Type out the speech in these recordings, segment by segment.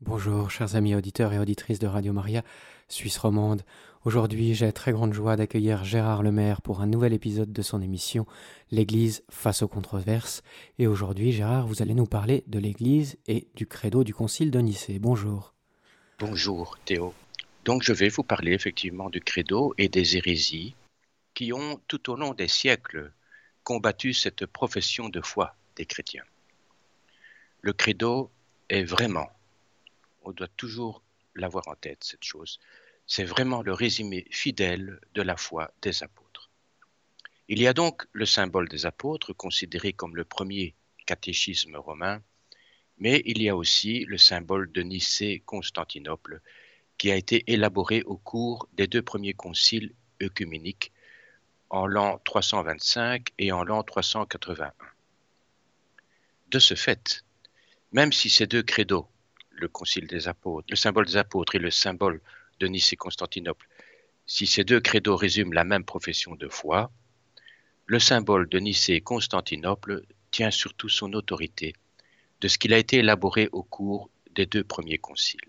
Bonjour, chers amis auditeurs et auditrices de Radio Maria, Suisse romande. Aujourd'hui, j'ai très grande joie d'accueillir Gérard Lemaire pour un nouvel épisode de son émission L'Église face aux controverses. Et aujourd'hui, Gérard, vous allez nous parler de l'Église et du credo du Concile de Nicée. Bonjour. Bonjour, Théo. Donc, je vais vous parler effectivement du credo et des hérésies qui ont, tout au long des siècles, combattu cette profession de foi des chrétiens. Le credo est vraiment on doit toujours l'avoir en tête, cette chose. C'est vraiment le résumé fidèle de la foi des apôtres. Il y a donc le symbole des apôtres, considéré comme le premier catéchisme romain, mais il y a aussi le symbole de Nicée-Constantinople, qui a été élaboré au cours des deux premiers conciles œcuméniques en l'an 325 et en l'an 381. De ce fait, même si ces deux credos le concile des apôtres, le symbole des apôtres et le symbole de Nice et Constantinople, si ces deux credos résument la même profession de foi, le symbole de Nice et Constantinople tient surtout son autorité de ce qu'il a été élaboré au cours des deux premiers conciles.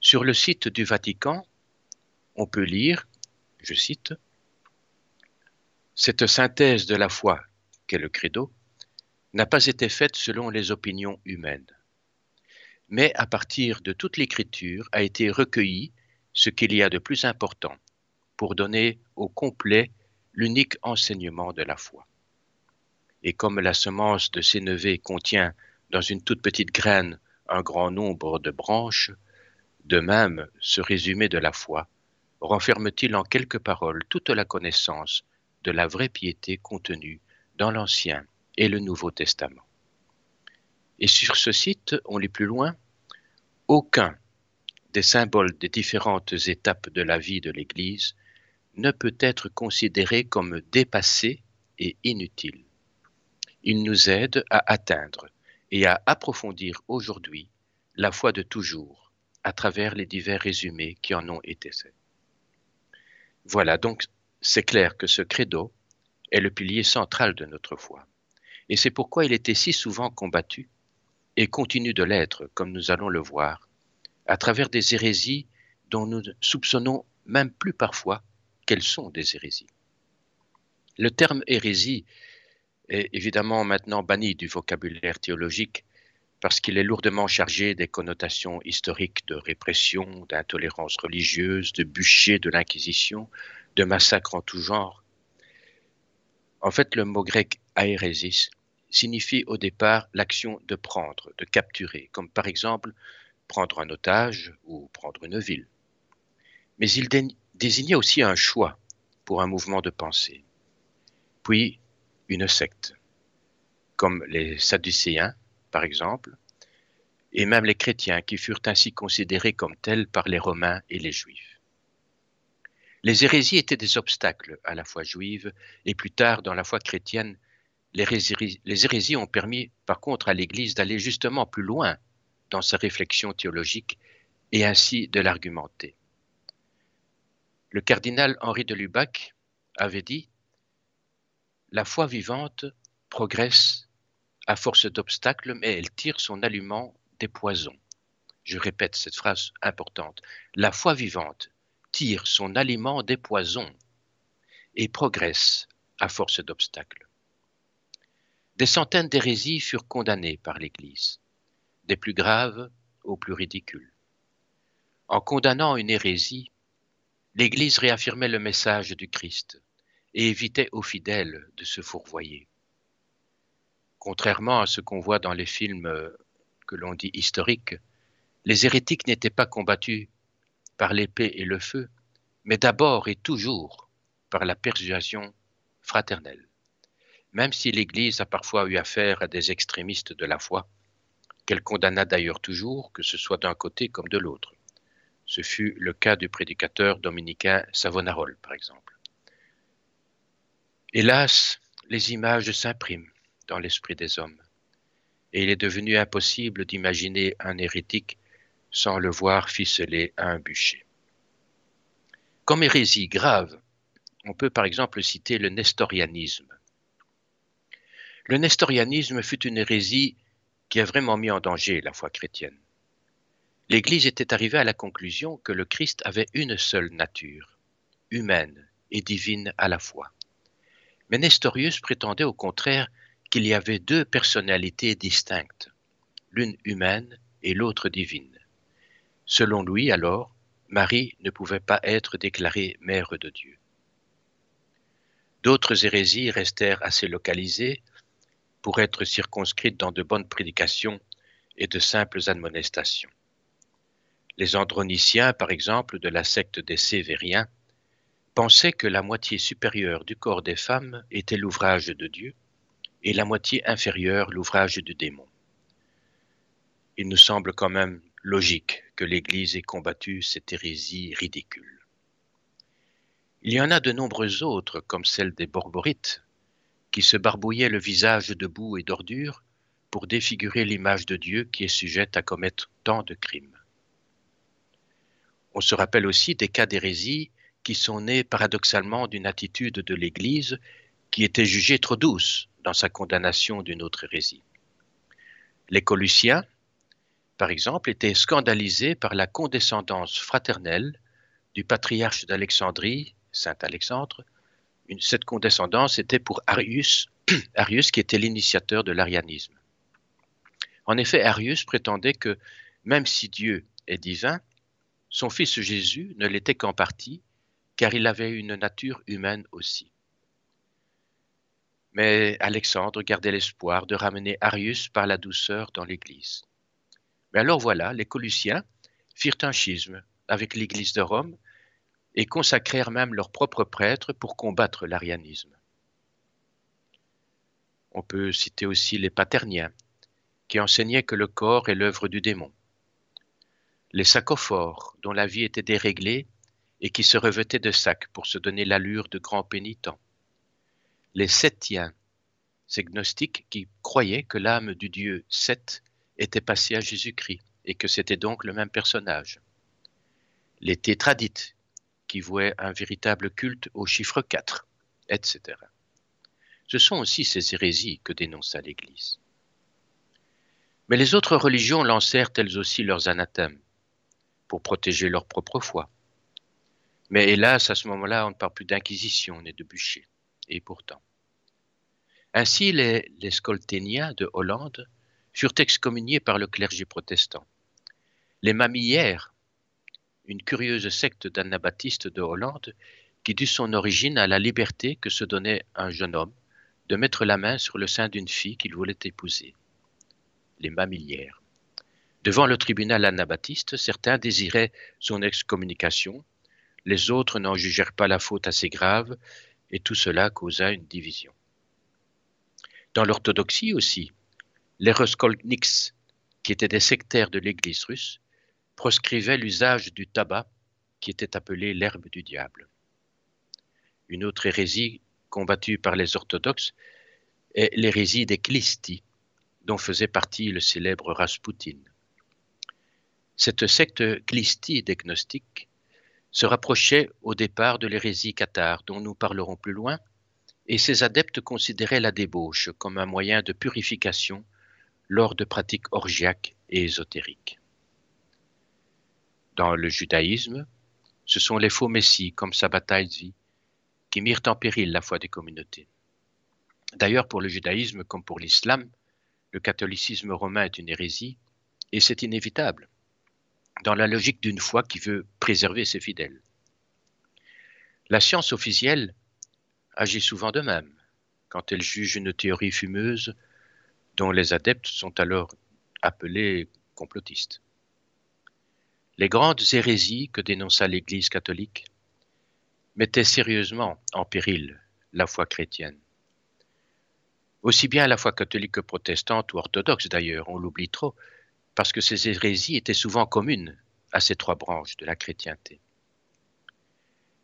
Sur le site du Vatican, on peut lire, je cite, Cette synthèse de la foi qu'est le credo n'a pas été faite selon les opinions humaines mais à partir de toute l'écriture a été recueilli ce qu'il y a de plus important pour donner au complet l'unique enseignement de la foi. Et comme la semence de sénévé contient dans une toute petite graine un grand nombre de branches, de même ce résumé de la foi renferme-t-il en quelques paroles toute la connaissance de la vraie piété contenue dans l'Ancien et le Nouveau Testament. Et sur ce site, on lit plus loin, aucun des symboles des différentes étapes de la vie de l'Église ne peut être considéré comme dépassé et inutile. Il nous aide à atteindre et à approfondir aujourd'hui la foi de toujours à travers les divers résumés qui en ont été faits. Voilà, donc c'est clair que ce credo est le pilier central de notre foi. Et c'est pourquoi il était si souvent combattu et continue de l'être, comme nous allons le voir, à travers des hérésies dont nous soupçonnons même plus parfois qu'elles sont des hérésies. Le terme hérésie est évidemment maintenant banni du vocabulaire théologique parce qu'il est lourdement chargé des connotations historiques de répression, d'intolérance religieuse, de bûcher de l'Inquisition, de massacres en tout genre. En fait, le mot grec aéresis signifie au départ l'action de prendre, de capturer, comme par exemple prendre un otage ou prendre une ville. Mais il désignait aussi un choix pour un mouvement de pensée, puis une secte, comme les Sadducéens, par exemple, et même les chrétiens qui furent ainsi considérés comme tels par les Romains et les Juifs. Les hérésies étaient des obstacles à la foi juive et plus tard dans la foi chrétienne les hérésies, ont permis par contre à l'Église d'aller justement plus loin dans sa réflexion théologique et ainsi de l'argumenter. Le cardinal Henri de Lubac avait dit La foi vivante progresse à force d'obstacles, mais elle tire son aliment des poisons. Je répète cette phrase importante. La foi vivante tire son aliment des poisons et progresse à force d'obstacles. Des centaines d'hérésies furent condamnées par l'Église, des plus graves aux plus ridicules. En condamnant une hérésie, l'Église réaffirmait le message du Christ et évitait aux fidèles de se fourvoyer. Contrairement à ce qu'on voit dans les films que l'on dit historiques, les hérétiques n'étaient pas combattus par l'épée et le feu, mais d'abord et toujours par la persuasion fraternelle même si l'Église a parfois eu affaire à des extrémistes de la foi, qu'elle condamna d'ailleurs toujours, que ce soit d'un côté comme de l'autre. Ce fut le cas du prédicateur dominicain Savonarole, par exemple. Hélas, les images s'impriment dans l'esprit des hommes, et il est devenu impossible d'imaginer un hérétique sans le voir ficeler à un bûcher. Comme hérésie grave, on peut par exemple citer le nestorianisme, le nestorianisme fut une hérésie qui a vraiment mis en danger la foi chrétienne. L'Église était arrivée à la conclusion que le Christ avait une seule nature, humaine et divine à la fois. Mais Nestorius prétendait au contraire qu'il y avait deux personnalités distinctes, l'une humaine et l'autre divine. Selon lui, alors, Marie ne pouvait pas être déclarée mère de Dieu. D'autres hérésies restèrent assez localisées pour être circonscrites dans de bonnes prédications et de simples admonestations. Les androniciens, par exemple, de la secte des Sévériens, pensaient que la moitié supérieure du corps des femmes était l'ouvrage de Dieu et la moitié inférieure l'ouvrage du démon. Il nous semble quand même logique que l'Église ait combattu cette hérésie ridicule. Il y en a de nombreuses autres, comme celle des Borborites, qui se barbouillaient le visage de boue et d'ordures pour défigurer l'image de Dieu qui est sujette à commettre tant de crimes. On se rappelle aussi des cas d'hérésie qui sont nés paradoxalement d'une attitude de l'Église qui était jugée trop douce dans sa condamnation d'une autre hérésie. Les Colussiens, par exemple, étaient scandalisés par la condescendance fraternelle du patriarche d'Alexandrie, saint Alexandre. Cette condescendance était pour Arius, Arius qui était l'initiateur de l'arianisme. En effet, Arius prétendait que même si Dieu est divin, son fils Jésus ne l'était qu'en partie, car il avait une nature humaine aussi. Mais Alexandre gardait l'espoir de ramener Arius par la douceur dans l'Église. Mais alors voilà, les Colussiens firent un schisme avec l'Église de Rome et consacrèrent même leurs propres prêtres pour combattre l'arianisme. On peut citer aussi les paterniens, qui enseignaient que le corps est l'œuvre du démon. Les sacophores, dont la vie était déréglée et qui se revêtaient de sacs pour se donner l'allure de grands pénitents. Les septiens, ces gnostiques qui croyaient que l'âme du dieu Seth était passé à Jésus-Christ et que c'était donc le même personnage. Les tétradites, qui vouaient un véritable culte au chiffre 4, etc. Ce sont aussi ces hérésies que dénonça l'Église. Mais les autres religions lancèrent elles aussi leurs anathèmes pour protéger leur propre foi. Mais hélas, à ce moment-là, on ne parle plus d'inquisition ni de bûcher. Et pourtant. Ainsi, les, les de Hollande furent excommuniés par le clergé protestant. Les mamillères, une curieuse secte d'anabaptistes de Hollande, qui dut son origine à la liberté que se donnait un jeune homme de mettre la main sur le sein d'une fille qu'il voulait épouser. Les mamillières. Devant le tribunal anabaptiste, certains désiraient son excommunication, les autres n'en jugèrent pas la faute assez grave, et tout cela causa une division. Dans l'orthodoxie aussi, les Raskolniks, qui étaient des sectaires de l'Église russe, proscrivaient l'usage du tabac, qui était appelé l'herbe du diable. Une autre hérésie combattue par les orthodoxes est l'hérésie des Klisti, dont faisait partie le célèbre Rasputin. Cette secte Klisti des gnostiques se rapprochait au départ de l'hérésie cathare, dont nous parlerons plus loin, et ses adeptes considéraient la débauche comme un moyen de purification lors de pratiques orgiaques et ésotériques. Dans le judaïsme, ce sont les faux messies comme Sabbatai qui mirent en péril la foi des communautés. D'ailleurs, pour le judaïsme comme pour l'islam, le catholicisme romain est une hérésie, et c'est inévitable, dans la logique d'une foi qui veut préserver ses fidèles. La science officielle agit souvent de même. Quand elle juge une théorie fumeuse, dont les adeptes sont alors appelés complotistes. Les grandes hérésies que dénonça l'Église catholique mettaient sérieusement en péril la foi chrétienne. Aussi bien la foi catholique que protestante ou orthodoxe d'ailleurs, on l'oublie trop, parce que ces hérésies étaient souvent communes à ces trois branches de la chrétienté.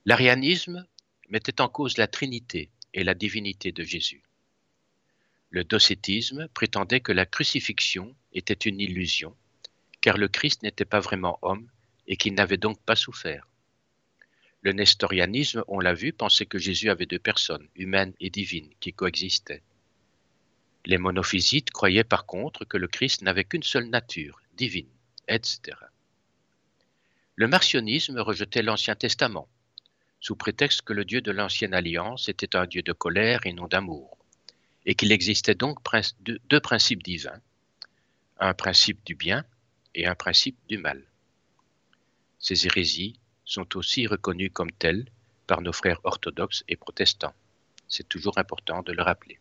L'arianisme mettait en cause la Trinité et la divinité de Jésus. Le docétisme prétendait que la crucifixion était une illusion, car le Christ n'était pas vraiment homme et qu'il n'avait donc pas souffert. Le nestorianisme, on l'a vu, pensait que Jésus avait deux personnes, humaines et divines, qui coexistaient. Les monophysites croyaient par contre que le Christ n'avait qu'une seule nature, divine, etc. Le marcionisme rejetait l'Ancien Testament, sous prétexte que le Dieu de l'Ancienne Alliance était un Dieu de colère et non d'amour, et qu'il existait donc deux principes divins, un principe du bien et un principe du mal. Ces hérésies sont aussi reconnues comme telles par nos frères orthodoxes et protestants. C'est toujours important de le rappeler.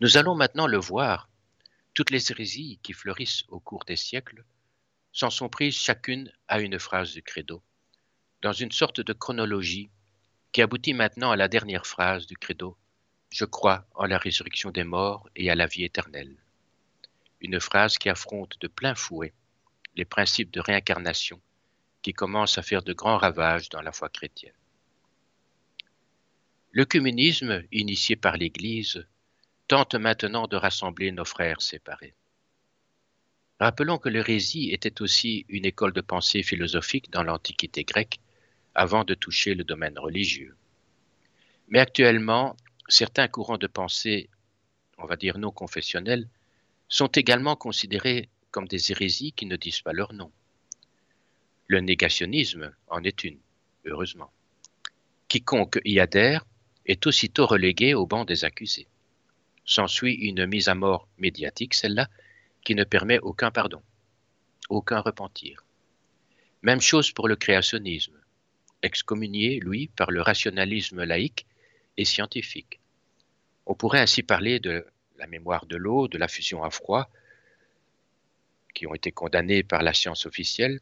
Nous allons maintenant le voir. Toutes les hérésies qui fleurissent au cours des siècles s'en sont prises chacune à une phrase du credo, dans une sorte de chronologie qui aboutit maintenant à la dernière phrase du credo Je crois en la résurrection des morts et à la vie éternelle. Une phrase qui affronte de plein fouet les principes de réincarnation qui commencent à faire de grands ravages dans la foi chrétienne. Le communisme, initié par l'Église, tente maintenant de rassembler nos frères séparés. Rappelons que l'hérésie était aussi une école de pensée philosophique dans l'Antiquité grecque avant de toucher le domaine religieux. Mais actuellement, certains courants de pensée, on va dire non confessionnels, sont également considérés comme des hérésies qui ne disent pas leur nom. Le négationnisme en est une, heureusement. Quiconque y adhère est aussitôt relégué au banc des accusés. S'ensuit une mise à mort médiatique, celle-là, qui ne permet aucun pardon, aucun repentir. Même chose pour le créationnisme, excommunié, lui, par le rationalisme laïque et scientifique. On pourrait ainsi parler de la mémoire de l'eau, de la fusion à froid, qui ont été condamnés par la science officielle,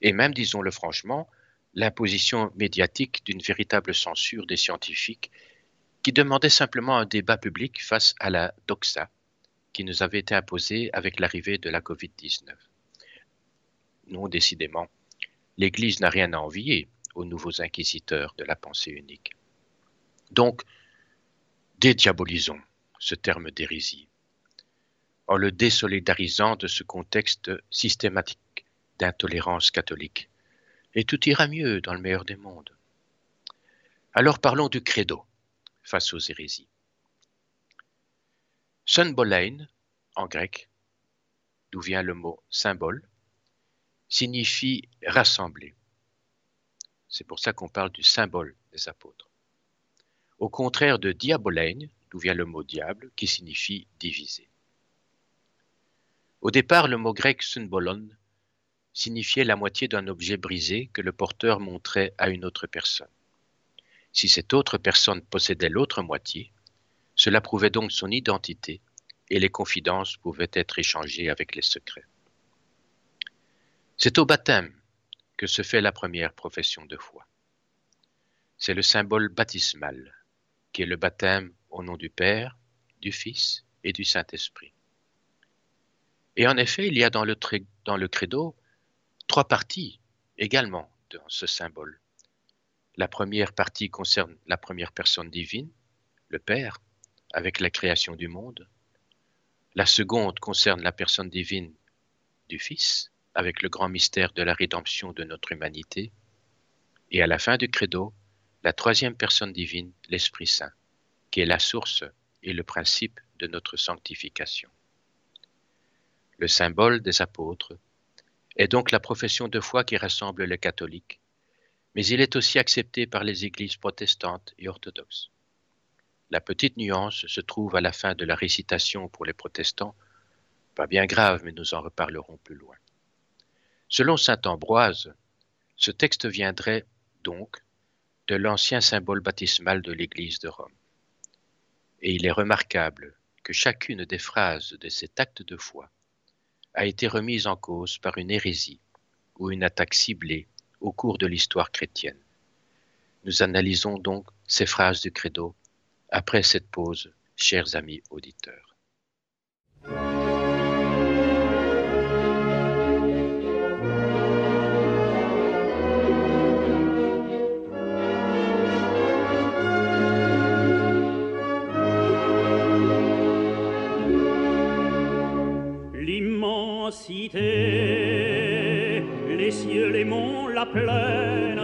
et même, disons-le franchement, l'imposition médiatique d'une véritable censure des scientifiques qui demandait simplement un débat public face à la doxa qui nous avait été imposée avec l'arrivée de la Covid-19. Non, décidément, l'Église n'a rien à envier aux nouveaux inquisiteurs de la pensée unique. Donc, dédiabolisons ce terme d'hérésie, en le désolidarisant de ce contexte systématique d'intolérance catholique, et tout ira mieux dans le meilleur des mondes. Alors parlons du credo face aux hérésies. Symbolein, en grec, d'où vient le mot symbole, signifie rassembler. C'est pour ça qu'on parle du symbole des apôtres. Au contraire de diabolein, d'où vient le mot diable, qui signifie diviser. Au départ, le mot grec symbolon signifiait la moitié d'un objet brisé que le porteur montrait à une autre personne. Si cette autre personne possédait l'autre moitié, cela prouvait donc son identité et les confidences pouvaient être échangées avec les secrets. C'est au baptême que se fait la première profession de foi. C'est le symbole baptismal, qui est le baptême au nom du Père, du Fils et du Saint-Esprit. Et en effet, il y a dans le, dans le credo trois parties également dans ce symbole. La première partie concerne la première personne divine, le Père, avec la création du monde. La seconde concerne la personne divine du Fils, avec le grand mystère de la rédemption de notre humanité. Et à la fin du credo, la troisième personne divine, l'Esprit Saint, qui est la source et le principe de notre sanctification le symbole des apôtres, est donc la profession de foi qui rassemble les catholiques, mais il est aussi accepté par les églises protestantes et orthodoxes. La petite nuance se trouve à la fin de la récitation pour les protestants, pas bien grave, mais nous en reparlerons plus loin. Selon saint Ambroise, ce texte viendrait donc de l'ancien symbole baptismal de l'Église de Rome. Et il est remarquable que chacune des phrases de cet acte de foi a été remise en cause par une hérésie ou une attaque ciblée au cours de l'histoire chrétienne. Nous analysons donc ces phrases du credo après cette pause, chers amis auditeurs. Les cieux, les monts, la plaine,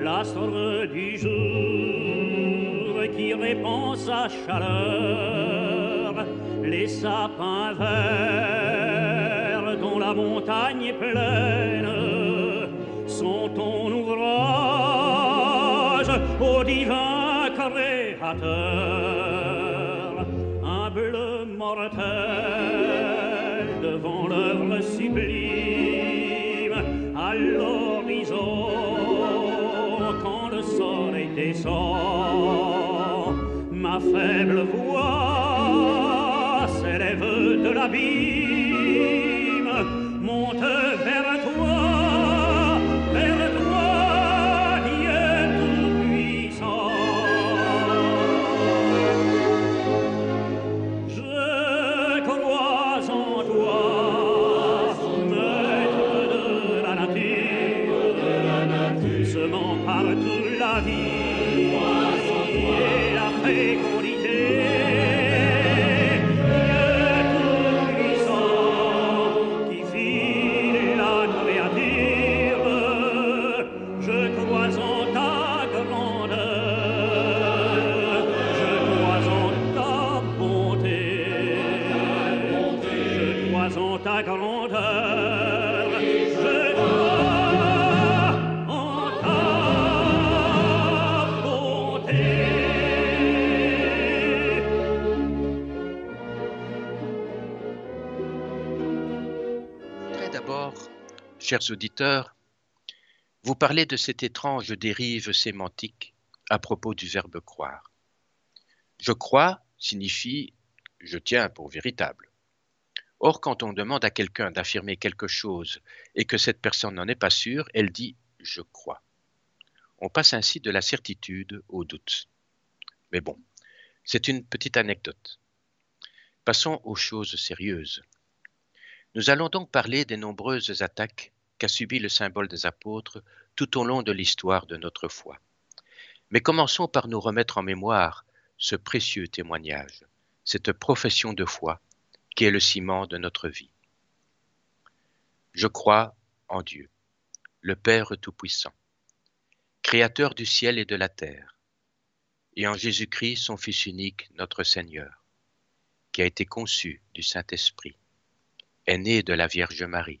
l'astre du jour qui répand sa chaleur, les sapins verts dont la montagne est pleine sont ton ouvrage, ô divin créateur, un bleu mortel l'œuvre sublime à l'horizon quand le soleil descend. Ma faible voix s'élève de l'abîme, chers auditeurs, vous parlez de cette étrange dérive sémantique à propos du verbe croire. Je crois signifie je tiens pour véritable. Or, quand on demande à quelqu'un d'affirmer quelque chose et que cette personne n'en est pas sûre, elle dit je crois. On passe ainsi de la certitude au doute. Mais bon, c'est une petite anecdote. Passons aux choses sérieuses. Nous allons donc parler des nombreuses attaques subies le symbole des apôtres tout au long de l'histoire de notre foi. Mais commençons par nous remettre en mémoire ce précieux témoignage, cette profession de foi qui est le ciment de notre vie. Je crois en Dieu, le Père Tout-Puissant, Créateur du ciel et de la terre, et en Jésus-Christ, son Fils unique, notre Seigneur, qui a été conçu du Saint-Esprit, est né de la Vierge Marie,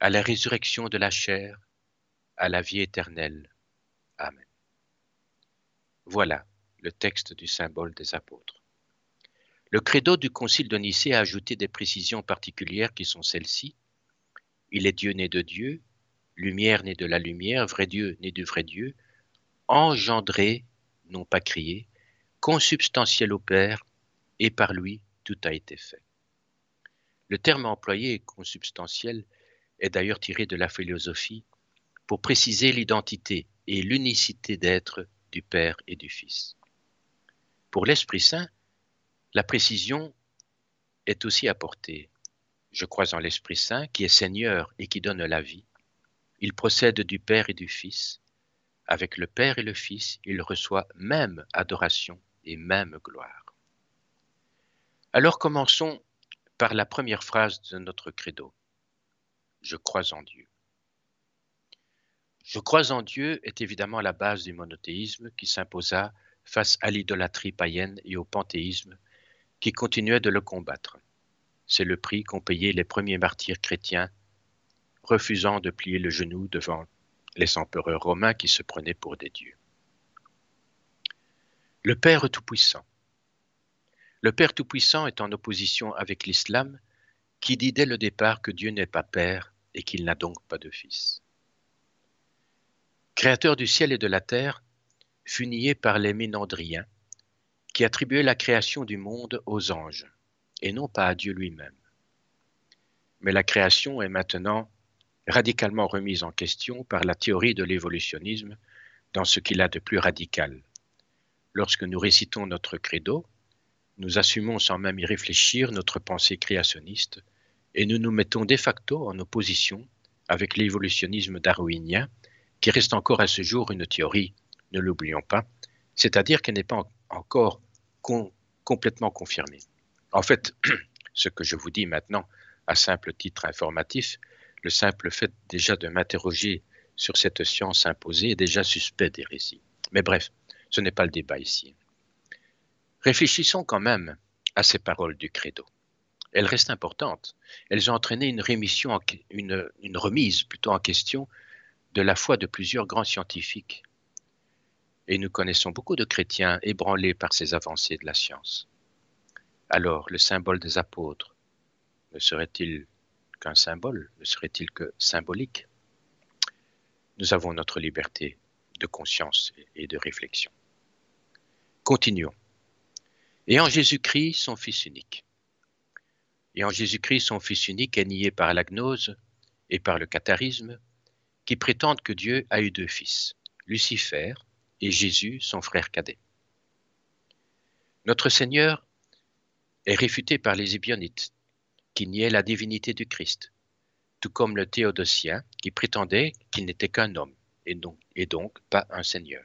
à la résurrection de la chair, à la vie éternelle. Amen. Voilà le texte du symbole des apôtres. Le credo du concile de Nicée a ajouté des précisions particulières qui sont celles-ci. Il est Dieu né de Dieu, lumière né de la lumière, vrai Dieu né du vrai Dieu, engendré, non pas créé, consubstantiel au Père, et par lui tout a été fait. Le terme employé, consubstantiel, est d'ailleurs tiré de la philosophie pour préciser l'identité et l'unicité d'être du Père et du Fils. Pour l'Esprit Saint, la précision est aussi apportée. Je crois en l'Esprit Saint qui est Seigneur et qui donne la vie. Il procède du Père et du Fils. Avec le Père et le Fils, il reçoit même adoration et même gloire. Alors commençons par la première phrase de notre credo. Je crois en Dieu. Je crois en Dieu est évidemment la base du monothéisme qui s'imposa face à l'idolâtrie païenne et au panthéisme qui continuait de le combattre. C'est le prix qu'ont payé les premiers martyrs chrétiens, refusant de plier le genou devant les empereurs romains qui se prenaient pour des dieux. Le Père Tout-Puissant. Le Père Tout-Puissant est en opposition avec l'islam qui dit dès le départ que Dieu n'est pas Père et qu'il n'a donc pas de Fils. Créateur du ciel et de la terre, fut nié par les Ménandriens qui attribuaient la création du monde aux anges et non pas à Dieu lui-même. Mais la création est maintenant radicalement remise en question par la théorie de l'évolutionnisme dans ce qu'il a de plus radical. Lorsque nous récitons notre credo, nous assumons sans même y réfléchir notre pensée créationniste et nous nous mettons de facto en opposition avec l'évolutionnisme darwinien, qui reste encore à ce jour une théorie, ne l'oublions pas, c'est-à-dire qu'elle n'est pas encore complètement confirmée. En fait, ce que je vous dis maintenant, à simple titre informatif, le simple fait déjà de m'interroger sur cette science imposée est déjà suspect d'hérésie. Mais bref, ce n'est pas le débat ici. Réfléchissons quand même à ces paroles du credo. Elles restent importantes. Elles ont entraîné une, rémission, remise plutôt en question de la foi de plusieurs grands scientifiques. Et nous connaissons beaucoup de chrétiens ébranlés par ces avancées de la science. Alors, le symbole des apôtres ne serait-il qu'un symbole? Ne serait-il que symbolique? Nous avons notre liberté de conscience et de réflexion. Continuons. Et en Jésus-Christ, son Fils unique. Et en Jésus-Christ, son Fils unique est nié par la gnose et par le catharisme, qui prétendent que Dieu a eu deux fils, Lucifer et Jésus, son frère cadet. Notre Seigneur est réfuté par les Ébionites, qui niaient la divinité du Christ, tout comme le théodosien, qui prétendait qu'il n'était qu'un homme et donc, et donc pas un Seigneur.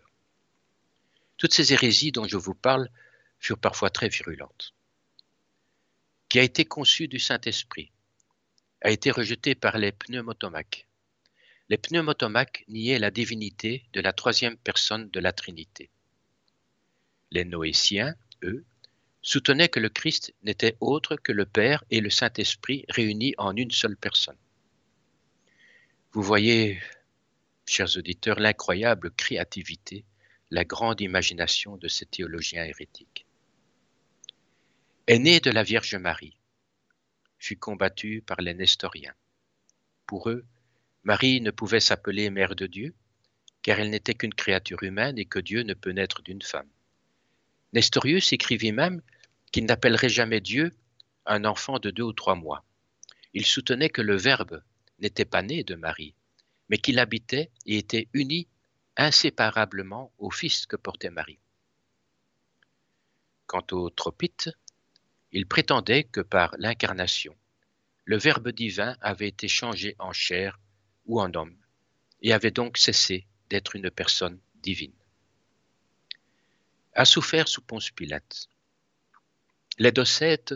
Toutes ces hérésies dont je vous parle furent parfois très virulentes. Qui a été conçu du Saint-Esprit, a été rejeté par les pneumotomaques. Les pneumotomaques niaient la divinité de la troisième personne de la Trinité. Les noétiens, eux, soutenaient que le Christ n'était autre que le Père et le Saint-Esprit réunis en une seule personne. Vous voyez, chers auditeurs, l'incroyable créativité, la grande imagination de ces théologiens hérétiques. Est né de la Vierge Marie, fut combattu par les Nestoriens. Pour eux, Marie ne pouvait s'appeler Mère de Dieu, car elle n'était qu'une créature humaine et que Dieu ne peut naître d'une femme. Nestorius écrivit même qu'il n'appellerait jamais Dieu un enfant de deux ou trois mois. Il soutenait que le Verbe n'était pas né de Marie, mais qu'il habitait et était uni inséparablement au Fils que portait Marie. Quant aux tropites, ils prétendaient que par l'incarnation, le Verbe divin avait été changé en chair ou en homme, et avait donc cessé d'être une personne divine. A souffert sous Ponce Pilate. Les docètes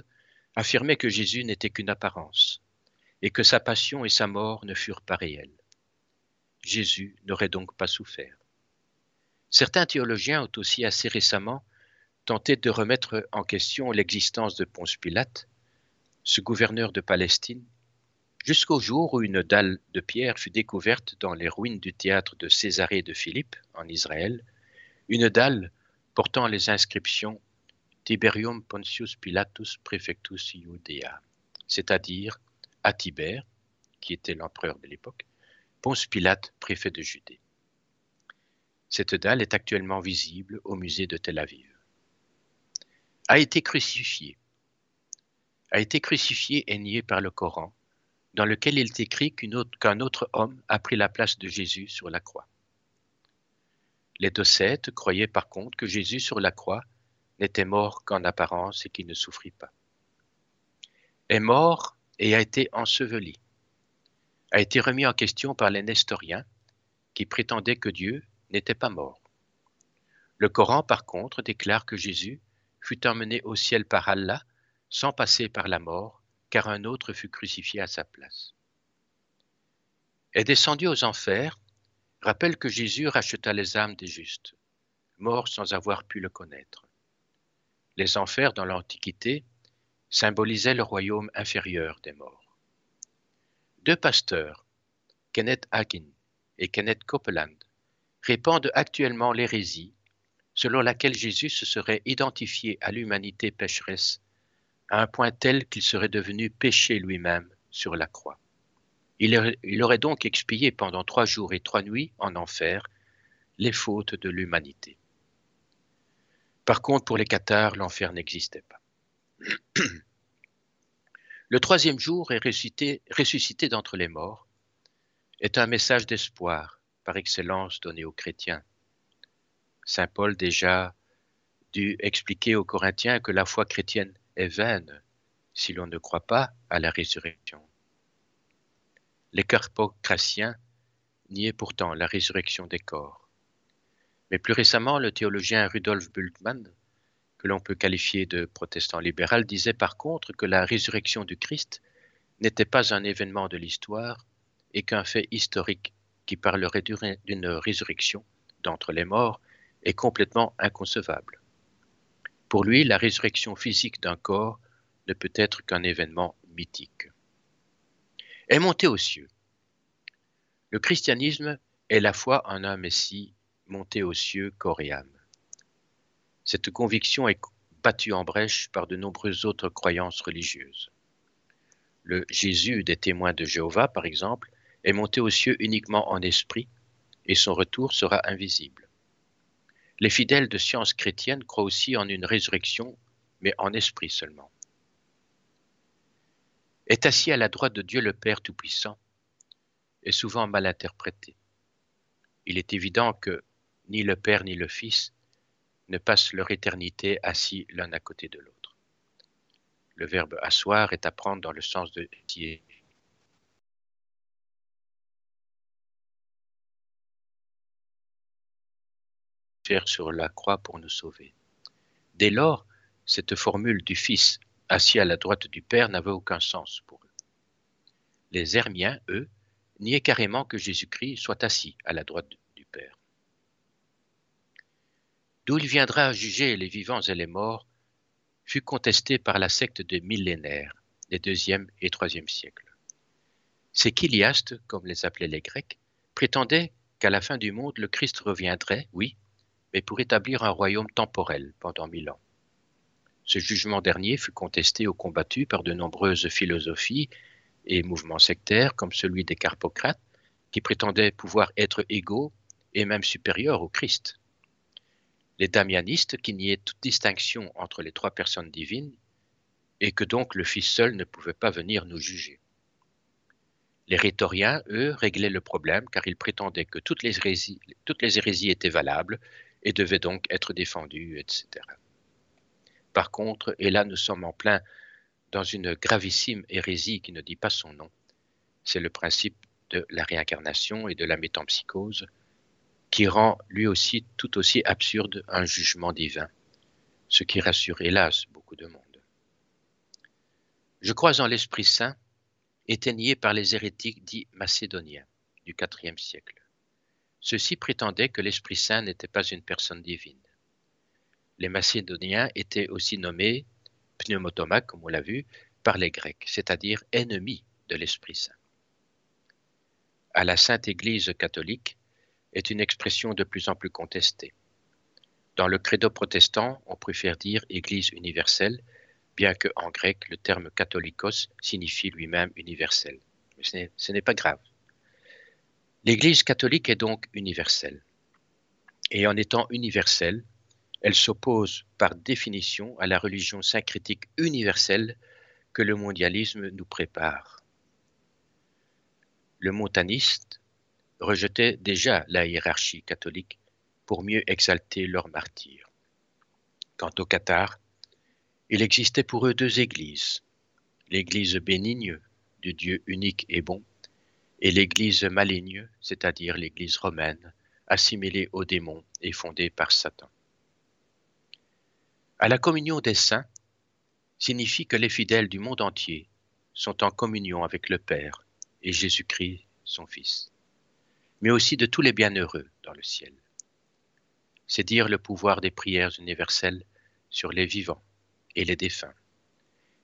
affirmaient que Jésus n'était qu'une apparence, et que sa passion et sa mort ne furent pas réelles. Jésus n'aurait donc pas souffert. Certains théologiens ont aussi assez récemment tenté de remettre en question l'existence de Ponce Pilate, ce gouverneur de Palestine jusqu'au jour où une dalle de pierre fut découverte dans les ruines du théâtre de Césarée de Philippe, en Israël, une dalle portant les inscriptions Tiberium Pontius Pilatus Prefectus Iudea, c'est-à-dire à Tibère, qui était l'empereur de l'époque, Ponce Pilate, préfet de Judée. Cette dalle est actuellement visible au musée de Tel Aviv. A été crucifié. A été crucifié et nié par le Coran, dans lequel il est écrit qu'un autre, homme a pris la place de Jésus sur la croix. Les Docètes croyaient par contre que Jésus sur la croix n'était mort qu'en apparence et qu'il ne souffrit pas. Est mort et a été enseveli. A été remis en question par les Nestoriens qui prétendaient que Dieu n'était pas mort. Le Coran, par contre, déclare que Jésus fut emmené au ciel par Allah sans passer par la mort car un autre fut crucifié à sa place. Est descendu aux enfers rappelle que Jésus racheta les âmes des justes, morts sans avoir pu le connaître. Les enfers dans l'Antiquité symbolisaient le royaume inférieur des morts. Deux pasteurs, Kenneth Hagin et Kenneth Copeland, répandent actuellement l'hérésie selon laquelle Jésus se serait identifié à l'humanité pécheresse à un point tel qu'il serait devenu péché lui-même sur la croix. Il aurait donc expié pendant trois jours et trois nuits en enfer les fautes de l'humanité. Par contre, pour les cathares, l'enfer n'existait pas. Le troisième jour est ressuscité, ressuscité d'entre les morts est un message d'espoir par excellence donné aux chrétiens. Saint Paul déjà dû expliquer aux Corinthiens que la foi chrétienne est vaine si l'on ne croit pas à la résurrection. Les carpocratiens niaient pourtant la résurrection des corps. Mais plus récemment, le théologien Rudolf Bultmann, que l'on peut qualifier de protestant libéral, disait par contre que la résurrection du Christ n'était pas un événement de l'histoire et qu'un fait historique qui parlerait d'une résurrection d'entre les morts est complètement inconcevable. Pour lui, la résurrection physique d'un corps ne peut être qu'un événement mythique. Est monté aux cieux. Le christianisme est la foi en un Messie monté aux cieux corps et âme. Cette conviction est battue en brèche par de nombreuses autres croyances religieuses. Le Jésus des témoins de Jéhovah, par exemple, est monté aux cieux uniquement en esprit et son retour sera invisible. Les fidèles de science chrétienne croient aussi en une résurrection, mais en esprit seulement. Est assis à la droite de Dieu le Père Tout-Puissant est souvent mal interprété. Il est évident que ni le Père ni le Fils ne passent leur éternité assis l'un à côté de l'autre. Le verbe asseoir est à prendre dans le sens de sur la croix pour nous sauver. Dès lors, cette formule du Fils assis à la droite du Père n'avait aucun sens pour eux. Les Hermiens, eux, niaient carrément que Jésus-Christ soit assis à la droite du Père. D'où il viendra juger les vivants et les morts fut contesté par la secte des millénaires des deuxième et troisième siècles. Ces chiliastes, comme les appelaient les Grecs, prétendaient qu'à la fin du monde, le Christ reviendrait, oui, mais pour établir un royaume temporel pendant mille ans. Ce jugement dernier fut contesté ou combattu par de nombreuses philosophies et mouvements sectaires comme celui des Carpocrates, qui prétendaient pouvoir être égaux et même supérieurs au Christ. Les damianistes qui niaient toute distinction entre les trois personnes divines et que donc le Fils seul ne pouvait pas venir nous juger. Les rhétoriens, eux, réglaient le problème car ils prétendaient que toutes les toutes les hérésies étaient valables et devait donc être défendu, etc. Par contre, et là nous sommes en plein dans une gravissime hérésie qui ne dit pas son nom, c'est le principe de la réincarnation et de la métampsychose, qui rend lui aussi tout aussi absurde un jugement divin, ce qui rassure hélas beaucoup de monde. Je crois en l'Esprit Saint, éteigné par les hérétiques dits macédoniens du IVe siècle. Ceux-ci prétendaient que l'Esprit Saint n'était pas une personne divine. Les Macédoniens étaient aussi nommés pneumotoma, comme on l'a vu, par les Grecs, c'est-à-dire ennemis de l'Esprit Saint. À la Sainte Église catholique est une expression de plus en plus contestée. Dans le credo protestant, on préfère dire Église universelle, bien que en grec le terme catholicos signifie lui-même universel. Mais ce n'est pas grave. L'Église catholique est donc universelle. Et en étant universelle, elle s'oppose par définition à la religion syncrétique universelle que le mondialisme nous prépare. Le montaniste rejetait déjà la hiérarchie catholique pour mieux exalter leurs martyrs. Quant au Qatar, il existait pour eux deux églises, l'église bénigne du Dieu unique et bon, et l'Église maligne, c'est-à-dire l'Église romaine, assimilée aux démons et fondée par Satan. À la communion des saints signifie que les fidèles du monde entier sont en communion avec le Père et Jésus-Christ, son Fils, mais aussi de tous les bienheureux dans le ciel. C'est dire le pouvoir des prières universelles sur les vivants et les défunts,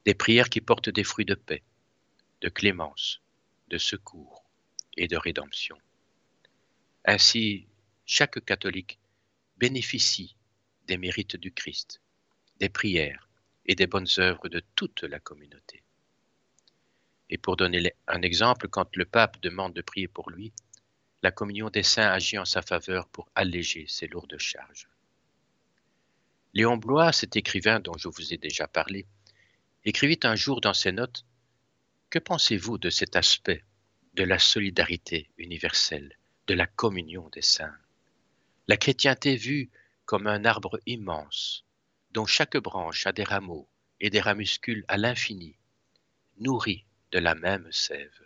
des prières qui portent des fruits de paix, de clémence, de secours, et de rédemption. Ainsi, chaque catholique bénéficie des mérites du Christ, des prières et des bonnes œuvres de toute la communauté. Et pour donner un exemple, quand le pape demande de prier pour lui, la communion des saints agit en sa faveur pour alléger ses lourdes charges. Léon Blois, cet écrivain dont je vous ai déjà parlé, écrivit un jour dans ses notes Que pensez-vous de cet aspect de la solidarité universelle, de la communion des saints. La chrétienté vue comme un arbre immense, dont chaque branche a des rameaux et des ramuscules à l'infini, nourris de la même sève.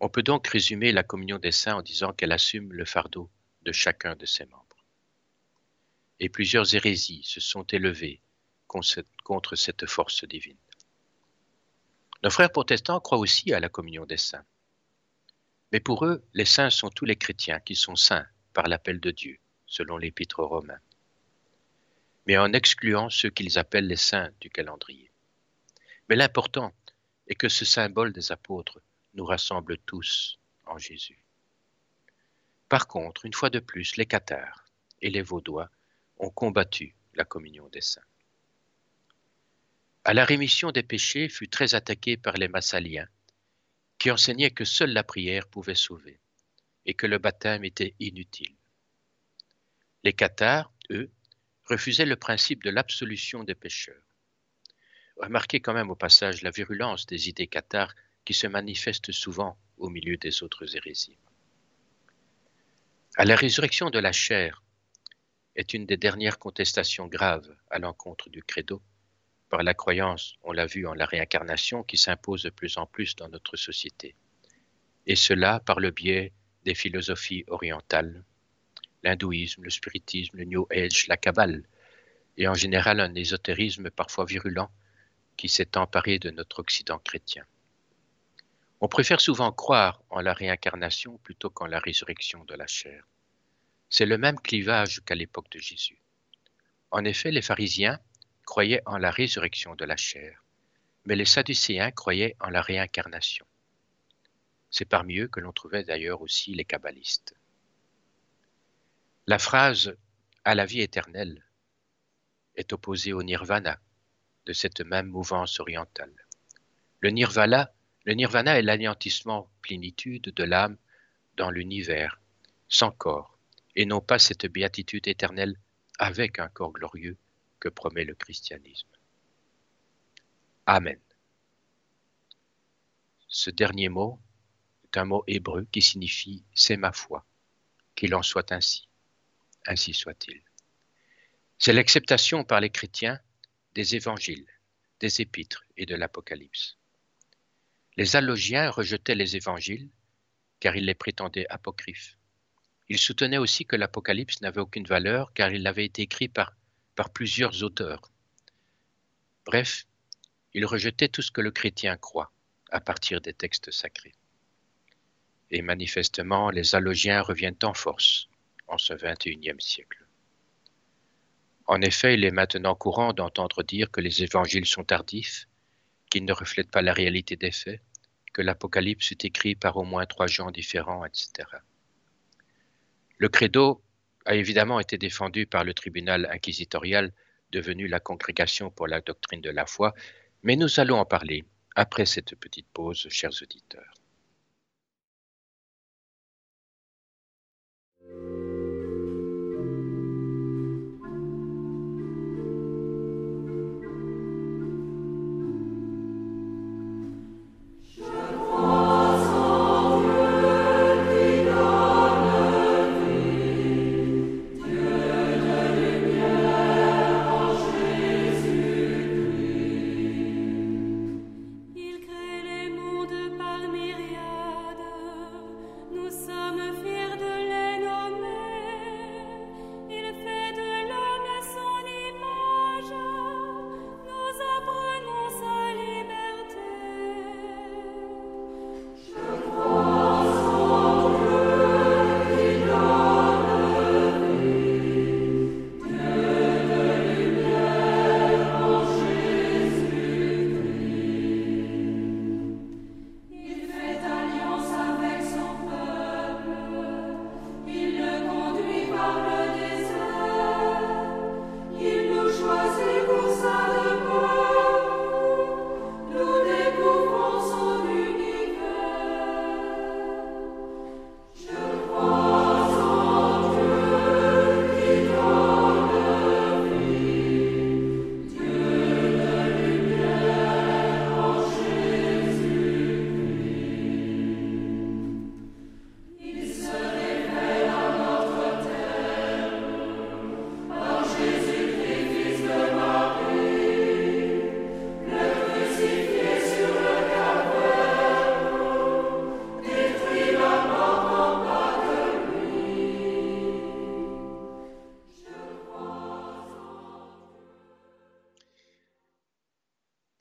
On peut donc résumer la communion des saints en disant qu'elle assume le fardeau de chacun de ses membres. Et plusieurs hérésies se sont élevées contre cette force divine. Nos frères protestants croient aussi à la communion des saints. Mais pour eux, les saints sont tous les chrétiens qui sont saints par l'appel de Dieu, selon l'épître romain, mais en excluant ceux qu'ils appellent les saints du calendrier. Mais l'important est que ce symbole des apôtres nous rassemble tous en Jésus. Par contre, une fois de plus, les cathares et les vaudois ont combattu la communion des saints. À la rémission des péchés fut très attaqué par les Massaliens, qui enseignaient que seule la prière pouvait sauver et que le baptême était inutile. Les cathares, eux, refusaient le principe de l'absolution des pécheurs. Remarquez quand même au passage la virulence des idées cathares qui se manifestent souvent au milieu des autres hérésies. À la résurrection de la chair est une des dernières contestations graves à l'encontre du credo par la croyance, on l'a vu, en la réincarnation qui s'impose de plus en plus dans notre société. Et cela par le biais des philosophies orientales, l'hindouisme, le spiritisme, le New Age, la Kabbale, et en général un ésotérisme parfois virulent qui s'est emparé de notre Occident chrétien. On préfère souvent croire en la réincarnation plutôt qu'en la résurrection de la chair. C'est le même clivage qu'à l'époque de Jésus. En effet, les pharisiens croyaient en la résurrection de la chair, mais les Sadducéens croyaient en la réincarnation. C'est parmi eux que l'on trouvait d'ailleurs aussi les kabbalistes. La phrase à la vie éternelle est opposée au nirvana de cette même mouvance orientale. Le nirvana, le nirvana est l'anéantissement plénitude de l'âme dans l'univers, sans corps, et non pas cette béatitude éternelle avec un corps glorieux que promet le christianisme. Amen. Ce dernier mot est un mot hébreu qui signifie c'est ma foi, qu'il en soit ainsi, ainsi soit-il. C'est l'acceptation par les chrétiens des évangiles, des épîtres et de l'Apocalypse. Les allogiens rejetaient les évangiles car ils les prétendaient apocryphes. Ils soutenaient aussi que l'Apocalypse n'avait aucune valeur car il avait été écrit par par plusieurs auteurs. Bref, il rejetait tout ce que le chrétien croit à partir des textes sacrés. Et manifestement, les allogiens reviennent en force en ce XXIe siècle. En effet, il est maintenant courant d'entendre dire que les évangiles sont tardifs, qu'ils ne reflètent pas la réalité des faits, que l'Apocalypse est écrit par au moins trois gens différents, etc. Le credo a évidemment été défendu par le tribunal inquisitorial devenu la Congrégation pour la doctrine de la foi, mais nous allons en parler après cette petite pause, chers auditeurs.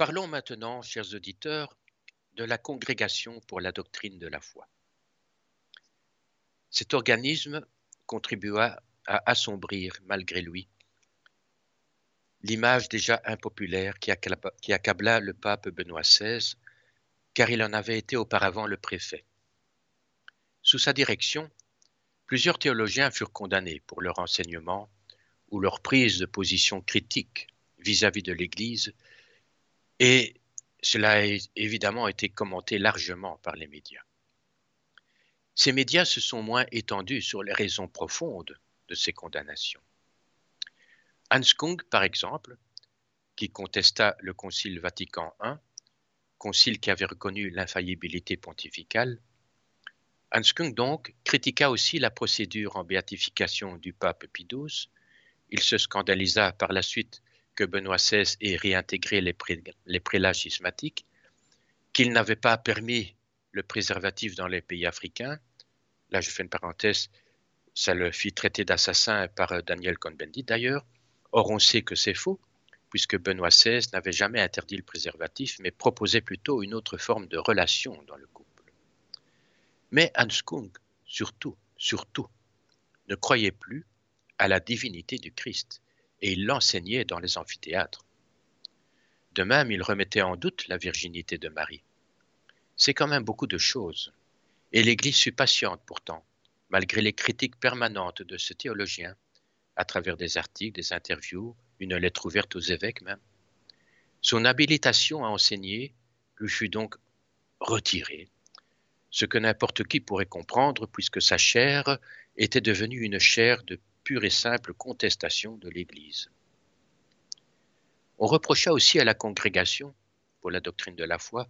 Parlons maintenant, chers auditeurs, de la Congrégation pour la doctrine de la foi. Cet organisme contribua à assombrir, malgré lui, l'image déjà impopulaire qui accabla, le pape Benoît XVI, car il en avait été auparavant le préfet. Sous sa direction, plusieurs théologiens furent condamnés pour leur enseignement ou leur prise de position critique vis-à-vis de l'Église, et cela a évidemment été commenté largement par les médias. Ces médias se sont moins étendus sur les raisons profondes de ces condamnations. Hans Kung, par exemple, qui contesta le Concile Vatican I, concile qui avait reconnu l'infaillibilité pontificale, Hans Kung donc critiqua aussi la procédure en béatification du pape Pie XII. Il se scandalisa par la suite que Benoît XVI ait réintégré les, prélats schismatiques, qu'il n'avait pas permis le préservatif dans les pays africains. Là, je fais une parenthèse, ça le fit traiter d'assassin par Daniel Cohn-Bendit d'ailleurs. Or, on sait que c'est faux, puisque Benoît XVI n'avait jamais interdit le préservatif, mais proposait plutôt une autre forme de relation dans le couple. Mais Hans Kung, surtout, surtout, ne croyait plus à la divinité du Christ et il l'enseignait dans les amphithéâtres. De même, il remettait en doute la virginité de Marie. C'est quand même beaucoup de choses. Et l'Église fut patiente pourtant, malgré les critiques permanentes de ce théologien, à travers des articles, des interviews, une lettre ouverte aux évêques même. Son habilitation à enseigner lui fut donc retirée, ce que n'importe qui pourrait comprendre puisque sa chair était devenue une chair de et simple contestation de l'Église. On reprocha aussi à la congrégation, pour la doctrine de la foi,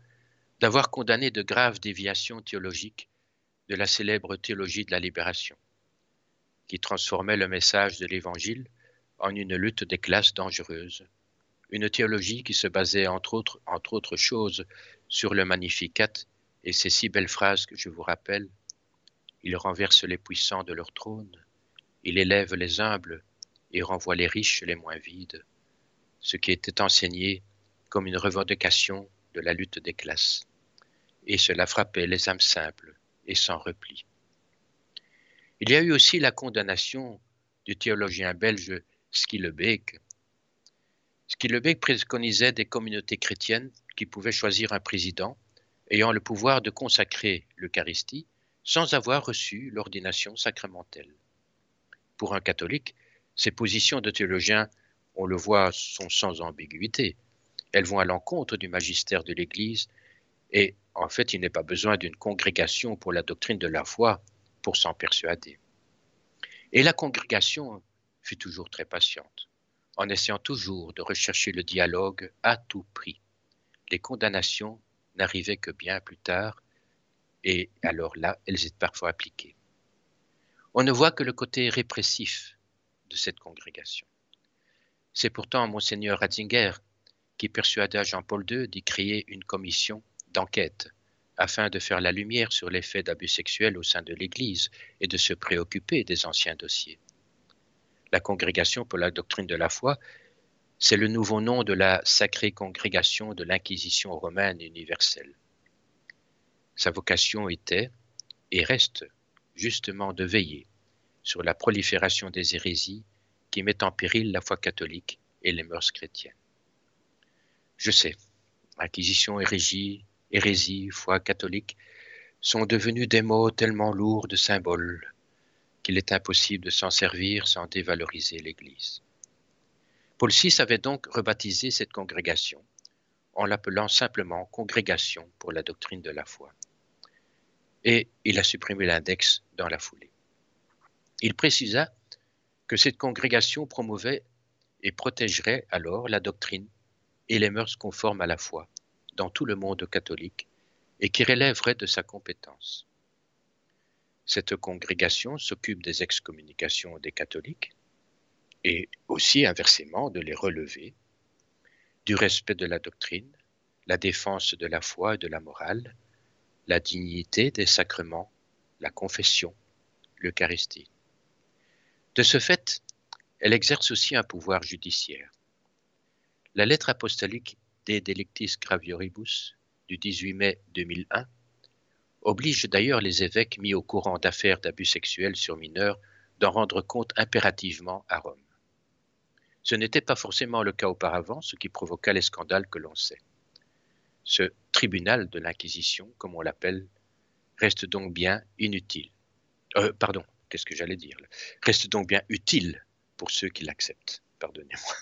d'avoir condamné de graves déviations théologiques de la célèbre théologie de la libération, qui transformait le message de l'Évangile en une lutte des classes dangereuse, une théologie qui se basait entre autres, entre autres choses sur le Magnificat et ces si belles phrases que je vous rappelle. Il renverse les puissants de leur trône, il élève les humbles et renvoie les riches les moins vides, ce qui était enseigné comme une revendication de la lutte des classes. Et cela frappait les âmes simples et sans repli. Il y a eu aussi la condamnation du théologien belge Skillebeek. Skillebeek préconisait des communautés chrétiennes qui pouvaient choisir un président ayant le pouvoir de consacrer l'Eucharistie sans avoir reçu l'ordination sacramentelle pour un catholique, ces positions de théologien, on le voit, sont sans ambiguïté. Elles vont à l'encontre du magistère de l'Église et en fait, il n'est pas besoin d'une congrégation pour la doctrine de la foi pour s'en persuader. Et la congrégation fut toujours très patiente, en essayant toujours de rechercher le dialogue à tout prix. Les condamnations n'arrivaient que bien plus tard, et alors là, elles étaient parfois appliquées on ne voit que le côté répressif de cette congrégation. C'est pourtant monseigneur Ratzinger qui persuada Jean-Paul II d'y créer une commission d'enquête afin de faire la lumière sur les faits d'abus sexuels au sein de l'Église et de se préoccuper des anciens dossiers. La Congrégation pour la doctrine de la foi, c'est le nouveau nom de la sacrée congrégation de l'Inquisition romaine universelle. Sa vocation était et reste justement de veiller sur la prolifération des hérésies qui mettent en péril la foi catholique et les mœurs chrétiennes. Je sais, acquisition, hérésie, hérésie, foi catholique sont devenus des mots tellement lourds de symboles qu'il est impossible de s'en servir sans dévaloriser l'Église. Paul VI avait donc rebaptisé cette congrégation en l'appelant simplement Congrégation pour la doctrine de la foi et il a supprimé l'index dans la foulée. Il précisa que cette congrégation promouvait et protégerait alors la doctrine et les mœurs conformes à la foi dans tout le monde catholique et qui relèverait de sa compétence. Cette congrégation s'occupe des excommunications des catholiques et aussi inversement de les relever, du respect de la doctrine, la défense de la foi et de la morale, la dignité des sacrements, la confession, l'Eucharistie. De ce fait, elle exerce aussi un pouvoir judiciaire. La lettre apostolique De Delictis Gravioribus du 18 mai 2001 oblige d'ailleurs les évêques mis au courant d'affaires d'abus sexuels sur mineurs d'en rendre compte impérativement à Rome. Ce n'était pas forcément le cas auparavant, ce qui provoqua les scandales que l'on sait. Ce tribunal de l'Inquisition, comme on l'appelle, reste donc bien inutile. Euh, pardon, qu'est-ce que j'allais dire Reste donc bien utile pour ceux qui l'acceptent. Pardonnez-moi.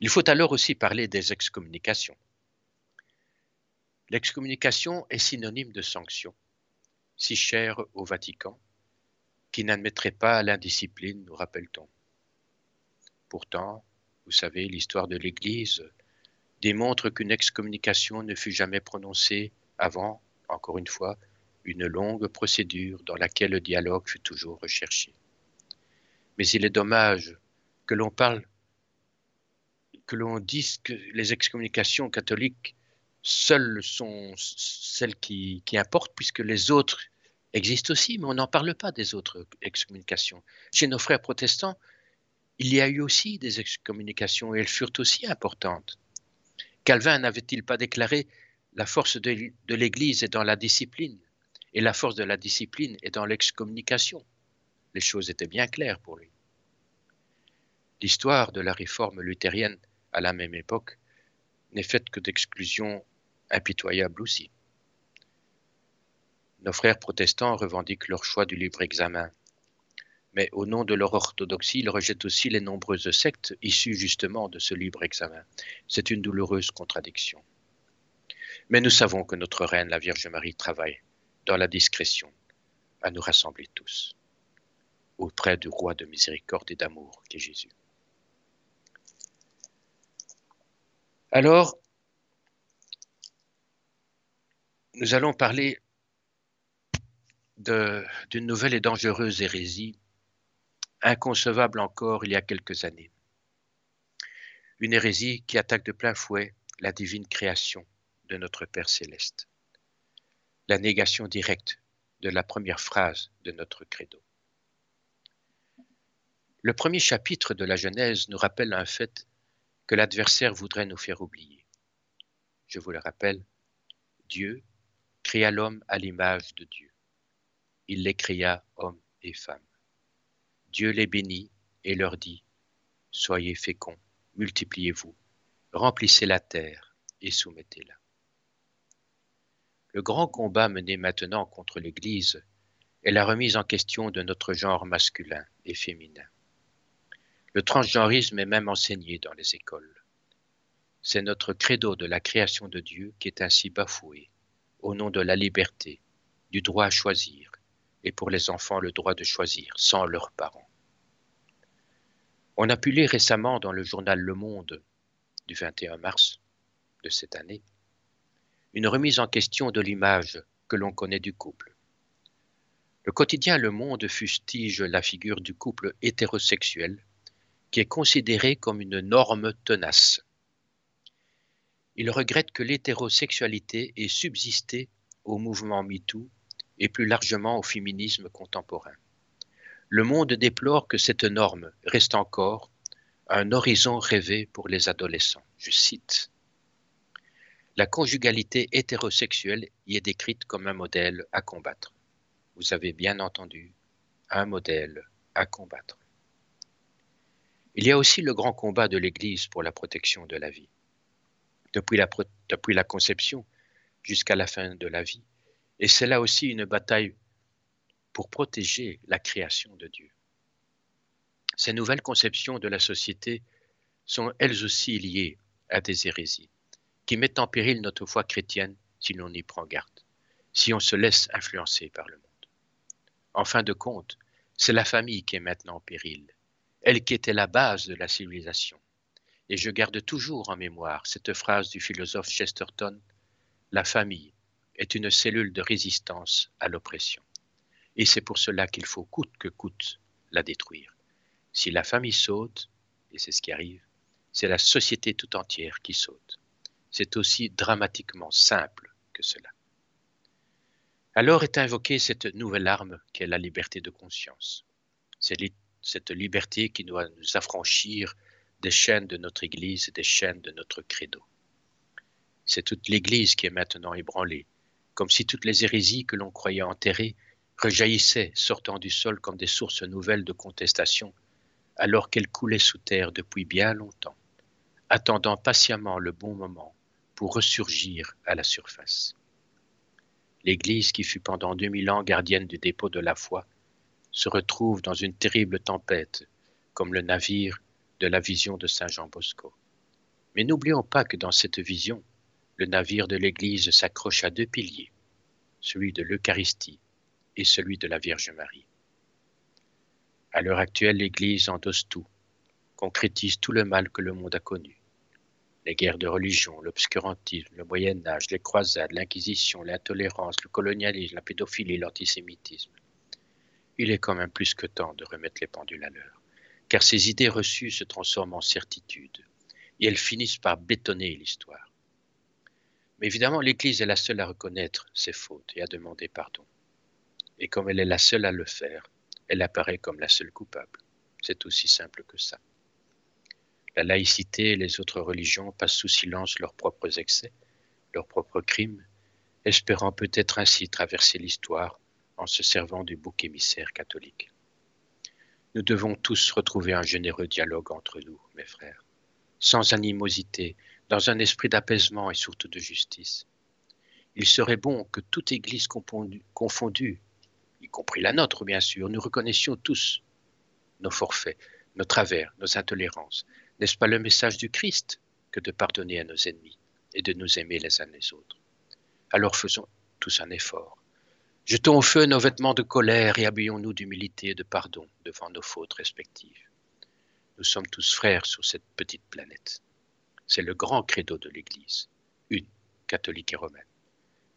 Il faut alors aussi parler des excommunications. L'excommunication est synonyme de sanction, si chère au Vatican, qui n'admettrait pas l'indiscipline, nous rappelle-t-on. Pourtant, vous savez, l'histoire de l'Église démontre qu'une excommunication ne fut jamais prononcée avant, encore une fois, une longue procédure dans laquelle le dialogue fut toujours recherché. Mais il est dommage que l'on parle, que l'on dise que les excommunications catholiques seules sont celles qui, importent, puisque les autres existent aussi, mais on n'en parle pas des autres excommunications. Chez nos frères protestants, il y a eu aussi des excommunications et elles furent aussi importantes. Calvin n'avait-il pas déclaré la force de, de l'Église est dans la discipline et la force de la discipline est dans l'excommunication Les choses étaient bien claires pour lui. L'histoire de la réforme luthérienne à la même époque n'est faite que d'exclusions impitoyables aussi. Nos frères protestants revendiquent leur choix du libre examen, mais au nom de leur orthodoxie, ils rejettent aussi les nombreuses sectes issues justement de ce libre examen. C'est une douloureuse contradiction. Mais nous savons que notre Reine, la Vierge Marie, travaille dans la discrétion à nous rassembler tous auprès du roi de miséricorde et d'amour qui est Jésus. Alors, nous allons parler d'une nouvelle et dangereuse hérésie, inconcevable encore il y a quelques années. Une hérésie qui attaque de plein fouet la divine création de notre Père céleste. La négation directe de la première phrase de notre credo. Le premier chapitre de la Genèse nous rappelle un fait que l'adversaire voudrait nous faire oublier. Je vous le rappelle, Dieu créa l'homme à l'image de Dieu. Il les créa hommes et femmes. Dieu les bénit et leur dit, Soyez féconds, multipliez-vous, remplissez la terre et soumettez-la. Le grand combat mené maintenant contre l'Église est la remise en question de notre genre masculin et féminin. Le transgenrisme est même enseigné dans les écoles. C'est notre credo de la création de Dieu qui est ainsi bafoué, au nom de la liberté, du droit à choisir, et pour les enfants le droit de choisir sans leurs parents. On a pu lire récemment dans le journal Le Monde du 21 mars de cette année une remise en question de l'image que l'on connaît du couple. Le quotidien Le Monde fustige la figure du couple hétérosexuel qui est considéré comme une norme tenace. Il regrette que l'hétérosexualité ait subsisté au mouvement MeToo et plus largement au féminisme contemporain. Le monde déplore que cette norme reste encore un horizon rêvé pour les adolescents. Je cite. La conjugalité hétérosexuelle y est décrite comme un modèle à combattre. Vous avez bien entendu, un modèle à combattre. Il y a aussi le grand combat de l'Église pour la protection de la vie. Depuis la, conception jusqu'à la fin de la vie, et c'est là aussi une bataille pour protéger la création de Dieu. Ces nouvelles conceptions de la société sont elles aussi liées à des hérésies qui mettent en péril notre foi chrétienne si l'on y prend garde, si on se laisse influencer par le monde. En fin de compte, c'est la famille qui est maintenant en péril, elle qui était la base de la civilisation. Et je garde toujours en mémoire cette phrase du philosophe Chesterton, La famille est une cellule de résistance à l'oppression. Et c'est pour cela qu'il faut coûte que coûte la détruire. Si la famille saute, et c'est ce qui arrive, c'est la société tout entière qui saute. C'est aussi dramatiquement simple que cela. Alors est invoquée cette nouvelle arme qui est la liberté de conscience. C'est cette liberté qui doit nous affranchir des chaînes de notre Église et des chaînes de notre credo. C'est toute l'Église qui est maintenant ébranlée, comme si toutes les hérésies que l'on croyait enterrées rejaillissaient, sortant du sol comme des sources nouvelles de contestation, alors qu'elles coulaient sous terre depuis bien longtemps, attendant patiemment le bon moment pour ressurgir à la surface. L'Église, qui fut pendant deux mille ans gardienne du dépôt de la foi, se retrouve dans une terrible tempête, comme le navire de la vision de Saint Jean Bosco. Mais n'oublions pas que dans cette vision, le navire de l'Église s'accroche à deux piliers, celui de l'Eucharistie et celui de la Vierge Marie. À l'heure actuelle, l'Église endosse tout, concrétise tout le mal que le monde a connu les guerres de religion, l'obscurantisme, le Moyen Âge, les croisades, l'Inquisition, l'intolérance, le colonialisme, la pédophilie, l'antisémitisme. Il est quand même plus que temps de remettre les pendules à l'heure, car ces idées reçues se transforment en certitudes, et elles finissent par bétonner l'histoire. Mais évidemment, l'Église est la seule à reconnaître ses fautes et à demander pardon. Et comme elle est la seule à le faire, elle apparaît comme la seule coupable. C'est aussi simple que ça. La laïcité et les autres religions passent sous silence leurs propres excès, leurs propres crimes, espérant peut-être ainsi traverser l'histoire en se servant du bouc émissaire catholique. Nous devons tous retrouver un généreux dialogue entre nous, mes frères, sans animosité, dans un esprit d'apaisement et surtout de justice. Il serait bon que toute Église confondue, y compris la nôtre bien sûr, nous reconnaissions tous nos forfaits, nos travers, nos intolérances, n'est-ce pas le message du Christ que de pardonner à nos ennemis et de nous aimer les uns les autres? Alors faisons tous un effort. Jetons au feu nos vêtements de colère et habillons-nous d'humilité et de pardon devant nos fautes respectives. Nous sommes tous frères sur cette petite planète. C'est le grand credo de l'Église, une, catholique et romaine.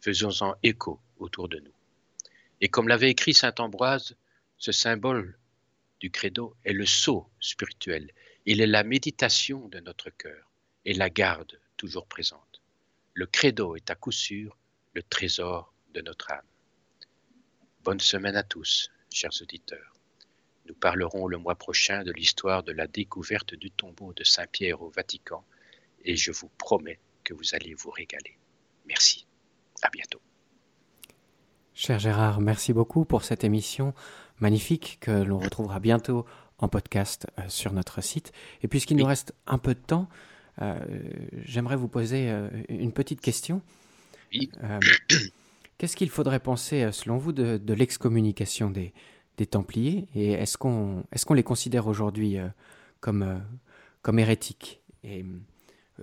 Faisons-en écho autour de nous. Et comme l'avait écrit saint Ambroise, ce symbole du credo est le sceau spirituel il est la méditation de notre cœur et la garde toujours présente. Le credo est à coup sûr le trésor de notre âme. Bonne semaine à tous, chers auditeurs. Nous parlerons le mois prochain de l'histoire de la découverte du tombeau de Saint-Pierre au Vatican et je vous promets que vous allez vous régaler. Merci. À bientôt. Cher Gérard, merci beaucoup pour cette émission magnifique que l'on retrouvera bientôt en podcast euh, sur notre site. Et puisqu'il nous reste un peu de temps, euh, j'aimerais vous poser euh, une petite question. Qu'est-ce qu'il faudrait penser, selon vous, de, l'excommunication des, des, Templiers? Et est-ce qu'on est les considère aujourd'hui comme, comme hérétiques? Et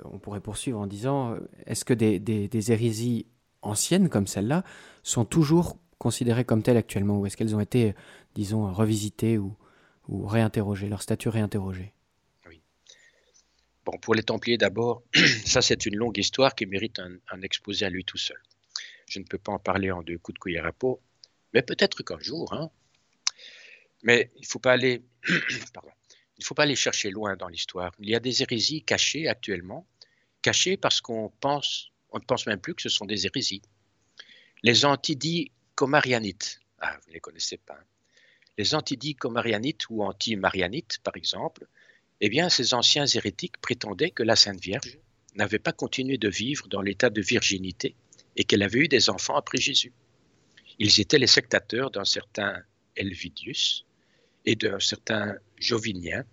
on pourrait poursuivre en disant, est-ce que des, des, des hérésies anciennes comme celle-là sont toujours considérées comme telles actuellement? Ou est-ce qu'elles ont été, disons, revisitées ou, ou réinterroger, leur statut réinterrogé Oui. Bon, pour les Templiers d'abord, ça c'est une longue histoire qui mérite un, exposé à lui tout seul. Je ne peux pas en parler en deux coups de cuillère à peau, mais peut-être qu'un jour. Hein. Mais il ne faut pas aller, pardon, il faut pas aller chercher loin dans l'histoire. Il y a des hérésies cachées actuellement, cachées parce qu'on pense, on ne pense même plus que ce sont des hérésies. Les antidis comarianites, ah, vous ne les connaissez pas. Hein. Les antidicomarianites ou anti-marianites, par exemple, eh bien, ces anciens hérétiques prétendaient que la Sainte Vierge n'avait pas continué de vivre dans l'état de virginité et qu'elle avait eu des enfants après Jésus. Ils étaient les sectateurs d'un certain Elvidius et d'un certain Jovinien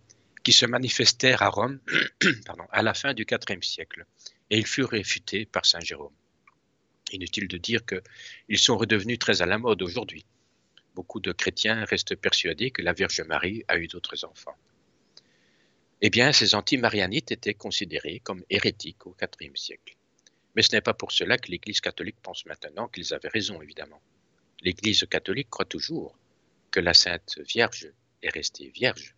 qui se manifestèrent à Rome à la fin du IVe siècle et ils furent réfutés par Saint Jérôme. Inutile de dire qu'ils sont redevenus très à la mode aujourd'hui beaucoup de chrétiens restent persuadés que la Vierge Marie a eu d'autres enfants. Eh bien, ces anti-marianites étaient considérés comme hérétiques au IVe siècle. Mais ce n'est pas pour cela que l'Église catholique pense maintenant qu'ils avaient raison, évidemment. L'Église catholique croit toujours que la Sainte Vierge est restée vierge,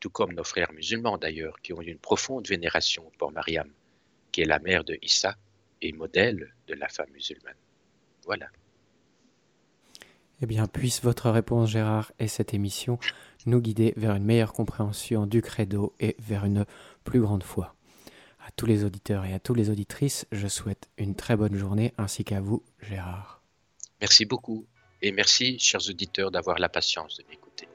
tout comme nos frères musulmans d'ailleurs, qui ont une profonde vénération pour Mariam, qui est la mère de Issa et modèle de la femme musulmane. Voilà. Eh bien, puisse votre réponse, Gérard, et cette émission nous guider vers une meilleure compréhension du credo et vers une plus grande foi. À tous les auditeurs et à toutes les auditrices, je souhaite une très bonne journée, ainsi qu'à vous, Gérard. Merci beaucoup, et merci, chers auditeurs, d'avoir la patience de m'écouter.